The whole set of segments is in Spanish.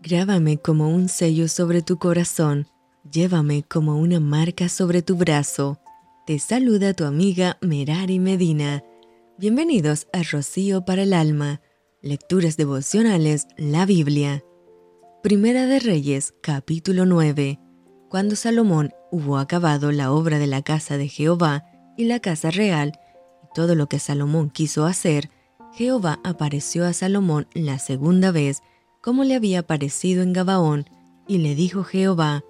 Grábame como un sello sobre tu corazón, llévame como una marca sobre tu brazo. Te saluda tu amiga Merari Medina. Bienvenidos a Rocío para el Alma, Lecturas Devocionales, la Biblia. Primera de Reyes, capítulo 9. Cuando Salomón hubo acabado la obra de la casa de Jehová y la casa real, y todo lo que Salomón quiso hacer, Jehová apareció a Salomón la segunda vez, como le había parecido en Gabaón, y le dijo Jehová,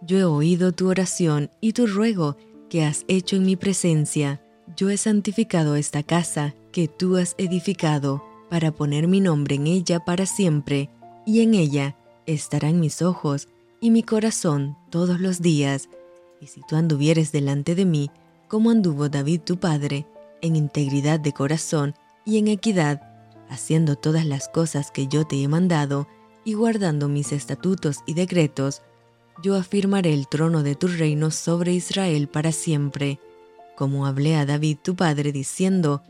Yo he oído tu oración y tu ruego que has hecho en mi presencia. Yo he santificado esta casa que tú has edificado, para poner mi nombre en ella para siempre, y en ella estarán mis ojos y mi corazón todos los días. Y si tú anduvieres delante de mí, como anduvo David tu padre, en integridad de corazón y en equidad, haciendo todas las cosas que yo te he mandado y guardando mis estatutos y decretos, yo afirmaré el trono de tu reino sobre Israel para siempre, como hablé a David tu padre diciendo,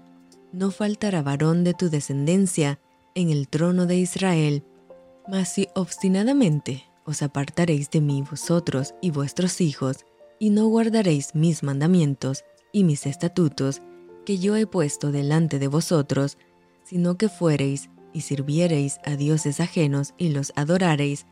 no faltará varón de tu descendencia en el trono de Israel. Mas si obstinadamente os apartaréis de mí vosotros y vuestros hijos, y no guardaréis mis mandamientos y mis estatutos que yo he puesto delante de vosotros, sino que fuereis y sirviereis a dioses ajenos y los adorareis,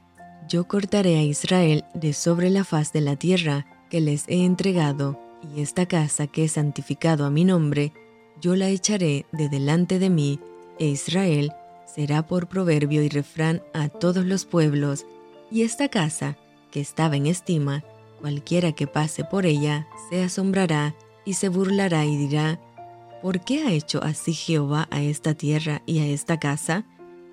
yo cortaré a Israel de sobre la faz de la tierra que les he entregado, y esta casa que he santificado a mi nombre, yo la echaré de delante de mí, e Israel será por proverbio y refrán a todos los pueblos, y esta casa, que estaba en estima, cualquiera que pase por ella, se asombrará y se burlará y dirá, ¿por qué ha hecho así Jehová a esta tierra y a esta casa?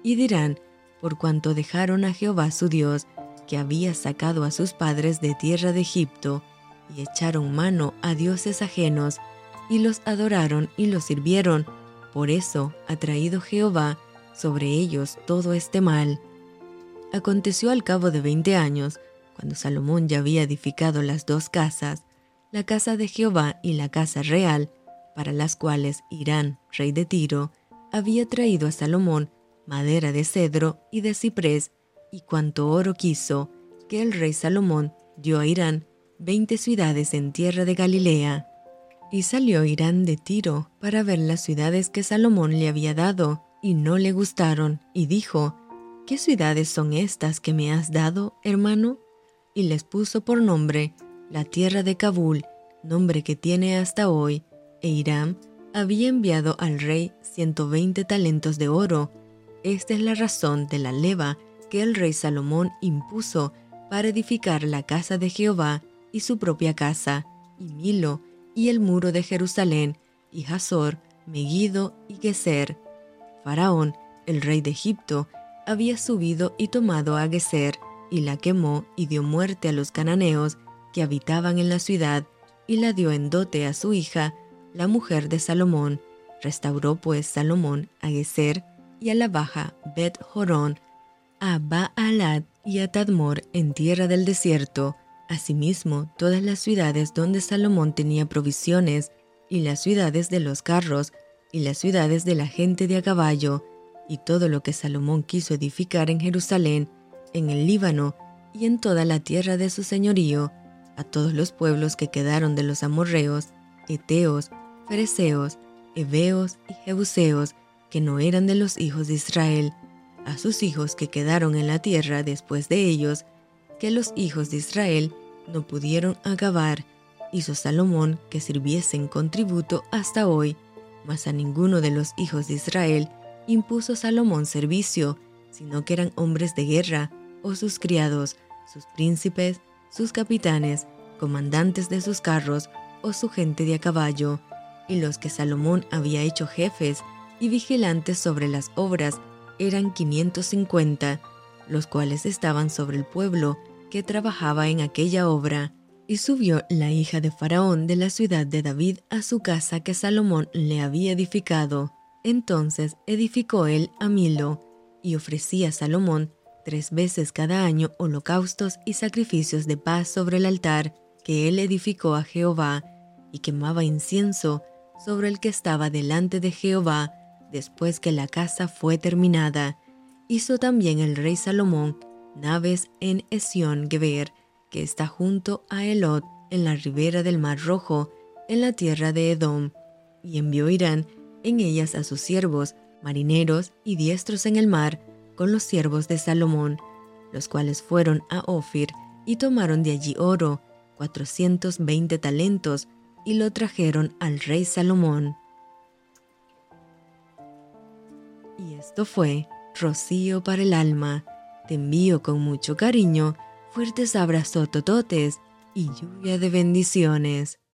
Y dirán, por cuanto dejaron a Jehová su Dios, que había sacado a sus padres de tierra de Egipto, y echaron mano a dioses ajenos, y los adoraron y los sirvieron. Por eso ha traído Jehová sobre ellos todo este mal. Aconteció al cabo de veinte años, cuando Salomón ya había edificado las dos casas, la casa de Jehová y la casa real, para las cuales Irán, rey de Tiro, había traído a Salomón madera de cedro y de ciprés y cuanto oro quiso, que el rey Salomón dio a Irán veinte ciudades en tierra de Galilea. Y salió Irán de Tiro para ver las ciudades que Salomón le había dado, y no le gustaron, y dijo, ¿Qué ciudades son estas que me has dado, hermano? Y les puso por nombre la tierra de Kabul, nombre que tiene hasta hoy, e Irán había enviado al rey 120 talentos de oro. Esta es la razón de la leva que el rey Salomón impuso para edificar la casa de Jehová y su propia casa, y Milo, y el muro de Jerusalén, y Hazor, Megiddo y Geser. Faraón, el rey de Egipto, había subido y tomado a Geser, y la quemó y dio muerte a los cananeos que habitaban en la ciudad, y la dio en dote a su hija, la mujer de Salomón. Restauró pues Salomón a Geser y a la baja Bet Jorón, a Baalad y a Tadmor en tierra del desierto, asimismo todas las ciudades donde Salomón tenía provisiones, y las ciudades de los carros, y las ciudades de la gente de a caballo, y todo lo que Salomón quiso edificar en Jerusalén, en el Líbano y en toda la tierra de su señorío, a todos los pueblos que quedaron de los amorreos, eteos, fereceos, heveos y jebuseos, que no eran de los hijos de Israel, a sus hijos que quedaron en la tierra después de ellos, que los hijos de Israel no pudieron acabar, hizo Salomón que sirviesen con tributo hasta hoy, mas a ninguno de los hijos de Israel impuso Salomón servicio, sino que eran hombres de guerra, o sus criados, sus príncipes, sus capitanes, comandantes de sus carros, o su gente de a caballo, y los que Salomón había hecho jefes y vigilantes sobre las obras eran 550, los cuales estaban sobre el pueblo que trabajaba en aquella obra. Y subió la hija de Faraón de la ciudad de David a su casa que Salomón le había edificado. Entonces edificó él a Milo, y ofrecía a Salomón tres veces cada año holocaustos y sacrificios de paz sobre el altar que él edificó a Jehová, y quemaba incienso sobre el que estaba delante de Jehová después que la casa fue terminada. Hizo también el rey Salomón naves en Esión Geber, que está junto a Elot, en la ribera del Mar Rojo, en la tierra de Edom, y envió Irán en ellas a sus siervos, marineros y diestros en el mar, con los siervos de Salomón, los cuales fueron a Ofir y tomaron de allí oro, cuatrocientos veinte talentos, y lo trajeron al rey Salomón. Y esto fue Rocío para el alma. Te envío con mucho cariño, fuertes abrazos tototes y lluvia de bendiciones.